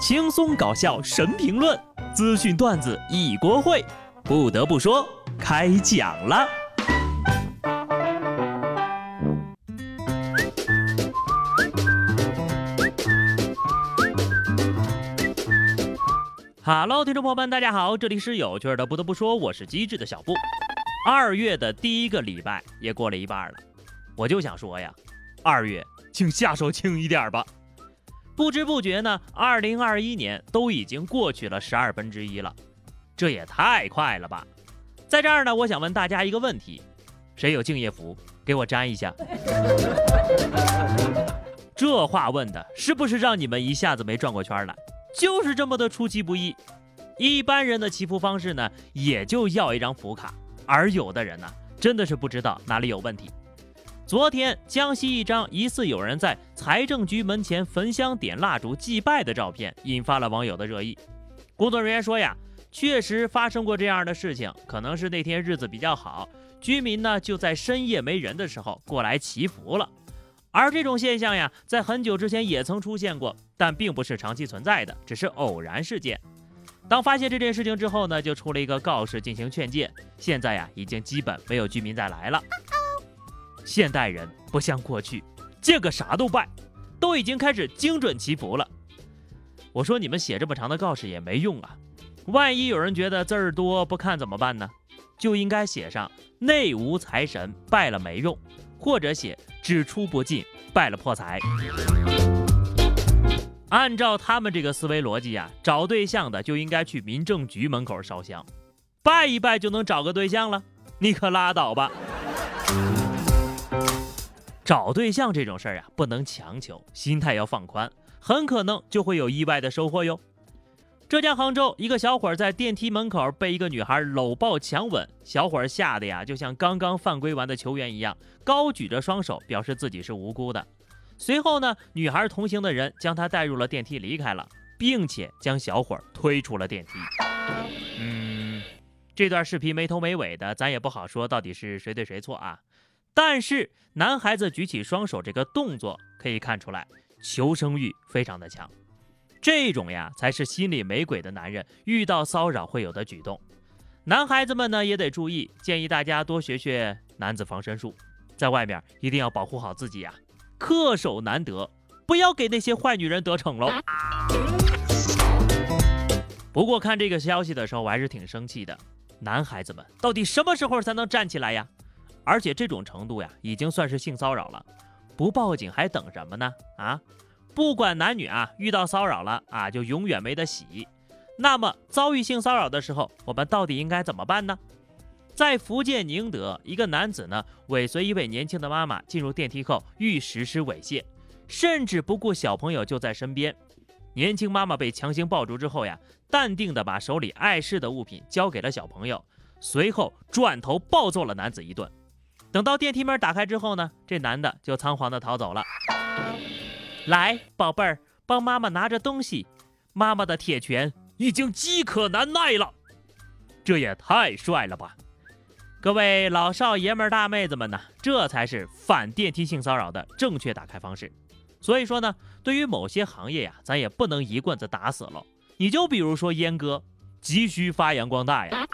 轻松搞笑神评论，资讯段子一锅烩。不得不说，开讲了。Hello，听众朋友们，大家好，这里是有趣的。不得不说，我是机智的小布。二月的第一个礼拜也过了一半了，我就想说呀，二月请下手轻一点吧。不知不觉呢，二零二一年都已经过去了十二分之一了，这也太快了吧！在这儿呢，我想问大家一个问题：谁有敬业福，给我粘一下？这话问的是不是让你们一下子没转过圈来？就是这么的出其不意。一般人的祈福方式呢，也就要一张福卡，而有的人呢，真的是不知道哪里有问题。昨天，江西一张疑似有人在财政局门前焚香点蜡烛祭拜的照片，引发了网友的热议。工作人员说呀，确实发生过这样的事情，可能是那天日子比较好，居民呢就在深夜没人的时候过来祈福了。而这种现象呀，在很久之前也曾出现过，但并不是长期存在的，只是偶然事件。当发现这件事情之后呢，就出了一个告示进行劝诫，现在呀，已经基本没有居民再来了。现代人不像过去，见个啥都拜，都已经开始精准祈福了。我说你们写这么长的告示也没用啊，万一有人觉得字儿多不看怎么办呢？就应该写上内无财神，拜了没用，或者写只出不进，拜了破财。按照他们这个思维逻辑呀，找对象的就应该去民政局门口烧香，拜一拜就能找个对象了？你可拉倒吧！找对象这种事儿呀，不能强求，心态要放宽，很可能就会有意外的收获哟。浙江杭州一个小伙在电梯门口被一个女孩搂抱强吻，小伙吓得呀，就像刚刚犯规完的球员一样，高举着双手表示自己是无辜的。随后呢，女孩同行的人将他带入了电梯离开了，并且将小伙推出了电梯。嗯，这段视频没头没尾的，咱也不好说到底是谁对谁错啊。但是男孩子举起双手这个动作可以看出来，求生欲非常的强。这种呀才是心里没鬼的男人遇到骚扰会有的举动。男孩子们呢也得注意，建议大家多学学男子防身术，在外面一定要保护好自己呀，恪守难得，不要给那些坏女人得逞喽。不过看这个消息的时候，我还是挺生气的。男孩子们到底什么时候才能站起来呀？而且这种程度呀，已经算是性骚扰了，不报警还等什么呢？啊，不管男女啊，遇到骚扰了啊，就永远没得洗。那么遭遇性骚扰的时候，我们到底应该怎么办呢？在福建宁德，一个男子呢尾随一位年轻的妈妈进入电梯后，欲实施猥亵，甚至不顾小朋友就在身边。年轻妈妈被强行抱住之后呀，淡定的把手里碍事的物品交给了小朋友，随后转头暴揍了男子一顿。等到电梯门打开之后呢，这男的就仓皇的逃走了。来，宝贝儿，帮妈妈拿着东西。妈妈的铁拳已经饥渴难耐了，这也太帅了吧！各位老少爷们儿、大妹子们呢，这才是反电梯性骚扰的正确打开方式。所以说呢，对于某些行业呀，咱也不能一棍子打死了。你就比如说阉割，急需发扬光大呀。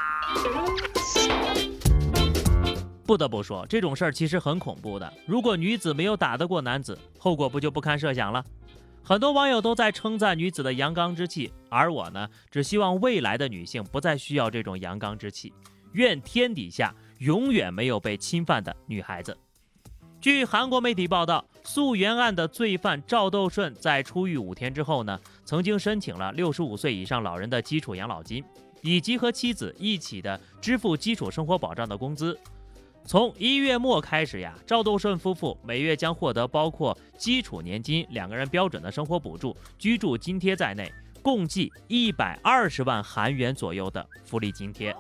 不得不说，这种事儿其实很恐怖的。如果女子没有打得过男子，后果不就不堪设想了？很多网友都在称赞女子的阳刚之气，而我呢，只希望未来的女性不再需要这种阳刚之气。愿天底下永远没有被侵犯的女孩子。据韩国媒体报道，溯源案的罪犯赵斗顺在出狱五天之后呢，曾经申请了六十五岁以上老人的基础养老金，以及和妻子一起的支付基础生活保障的工资。从一月末开始呀，赵斗顺夫妇每月将获得包括基础年金、两个人标准的生活补助、居住津贴在内，共计一百二十万韩元左右的福利津贴。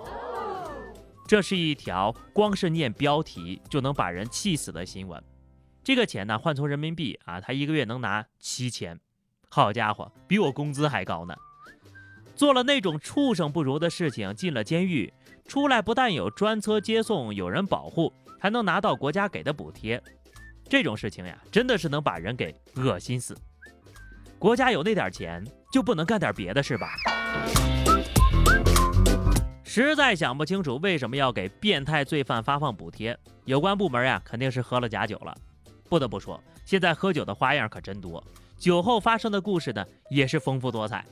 这是一条光是念标题就能把人气死的新闻。这个钱呢，换成人民币啊，他一个月能拿七千。好家伙，比我工资还高呢！做了那种畜生不如的事情，进了监狱。出来不但有专车接送，有人保护，还能拿到国家给的补贴，这种事情呀，真的是能把人给恶心死。国家有那点钱就不能干点别的事吧？实在想不清楚为什么要给变态罪犯发放补贴，有关部门呀肯定是喝了假酒了。不得不说，现在喝酒的花样可真多，酒后发生的故事呢也是丰富多彩。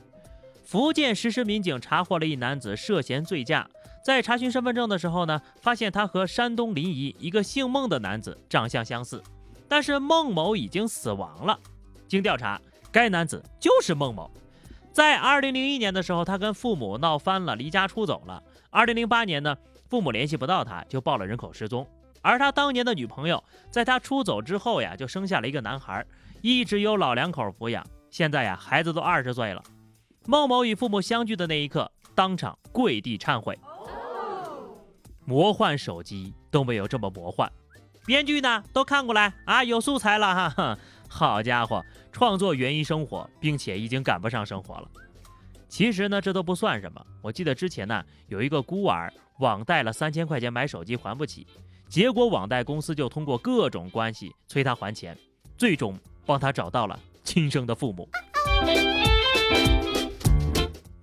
福建实施民警查获了一男子涉嫌醉驾，在查询身份证的时候呢，发现他和山东临沂一个姓孟的男子长相相似，但是孟某已经死亡了。经调查，该男子就是孟某。在2001年的时候，他跟父母闹翻了，离家出走了。2008年呢，父母联系不到他，就报了人口失踪。而他当年的女朋友，在他出走之后呀，就生下了一个男孩，一直由老两口抚养。现在呀，孩子都二十岁了。孟某与父母相聚的那一刻，当场跪地忏悔。魔幻手机都没有这么魔幻，编剧呢都看过来啊，有素材了哈哈。好家伙，创作源于生活，并且已经赶不上生活了。其实呢，这都不算什么。我记得之前呢，有一个孤儿网贷了三千块钱买手机还不起，结果网贷公司就通过各种关系催他还钱，最终帮他找到了亲生的父母。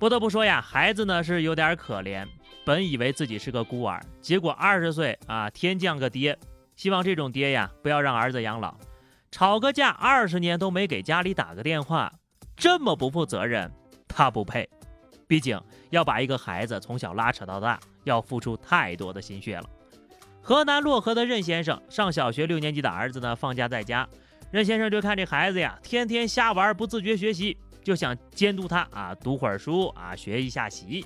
不得不说呀，孩子呢是有点可怜。本以为自己是个孤儿，结果二十岁啊，天降个爹。希望这种爹呀，不要让儿子养老。吵个架二十年都没给家里打个电话，这么不负责任，他不配。毕竟要把一个孩子从小拉扯到大，要付出太多的心血了。河南漯河的任先生上小学六年级的儿子呢，放假在家，任先生就看这孩子呀，天天瞎玩，不自觉学习。就想监督他啊，读会儿书啊，学一下习。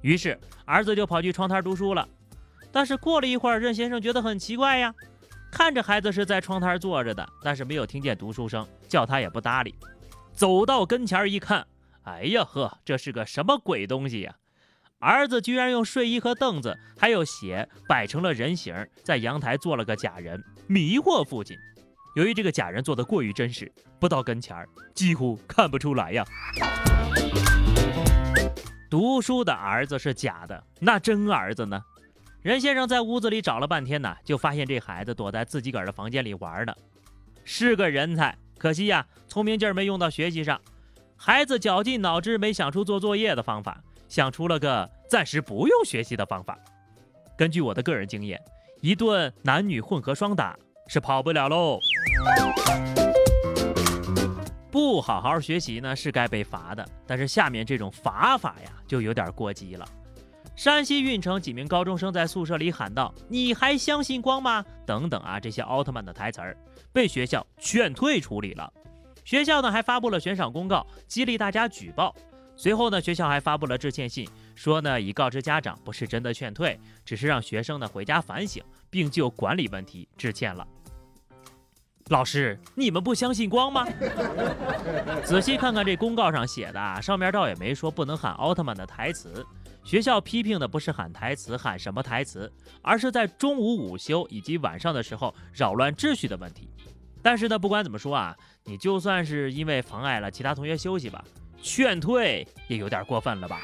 于是儿子就跑去窗台读书了。但是过了一会儿，任先生觉得很奇怪呀，看着孩子是在窗台坐着的，但是没有听见读书声，叫他也不搭理。走到跟前一看，哎呀呵，这是个什么鬼东西呀？儿子居然用睡衣和凳子还有鞋摆成了人形，在阳台做了个假人，迷惑父亲。由于这个假人做的过于真实，不到跟前儿几乎看不出来呀。读书的儿子是假的，那真儿子呢？任先生在屋子里找了半天呢，就发现这孩子躲在自己个儿的房间里玩呢。是个人才，可惜呀，聪明劲儿没用到学习上。孩子绞尽脑汁没想出做作业的方法，想出了个暂时不用学习的方法。根据我的个人经验，一顿男女混合双打。是跑不了喽！不好好学习呢，是该被罚的。但是下面这种罚法呀，就有点过激了。山西运城几名高中生在宿舍里喊道：“你还相信光吗？”等等啊，这些奥特曼的台词儿被学校劝退处理了。学校呢还发布了悬赏公告，激励大家举报。随后呢，学校还发布了致歉信，说呢已告知家长，不是真的劝退，只是让学生呢回家反省。并就管理问题致歉了。老师，你们不相信光吗？仔细看看这公告上写的，上面倒也没说不能喊奥特曼的台词。学校批评的不是喊台词，喊什么台词，而是在中午午休以及晚上的时候扰乱秩序的问题。但是呢，不管怎么说啊，你就算是因为妨碍了其他同学休息吧，劝退也有点过分了吧。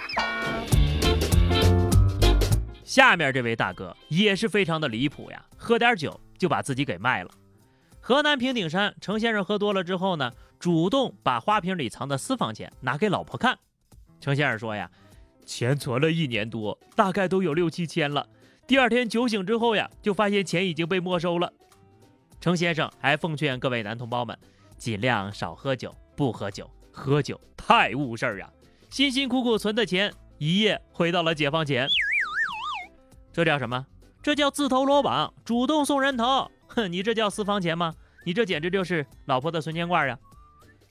下面这位大哥也是非常的离谱呀，喝点酒就把自己给卖了。河南平顶山程先生喝多了之后呢，主动把花瓶里藏的私房钱拿给老婆看。程先生说呀，钱存了一年多，大概都有六七千了。第二天酒醒之后呀，就发现钱已经被没收了。程先生还奉劝各位男同胞们，尽量少喝酒，不喝酒，喝酒太误事儿啊。辛辛苦苦存的钱，一夜回到了解放前。这叫什么？这叫自投罗网，主动送人头。哼，你这叫私房钱吗？你这简直就是老婆的存钱罐呀！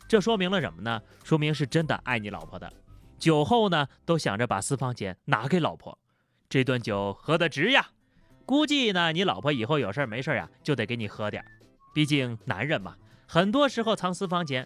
这说明了什么呢？说明是真的爱你老婆的。酒后呢，都想着把私房钱拿给老婆，这顿酒喝得值呀！估计呢，你老婆以后有事儿没事儿呀，就得给你喝点儿。毕竟男人嘛，很多时候藏私房钱，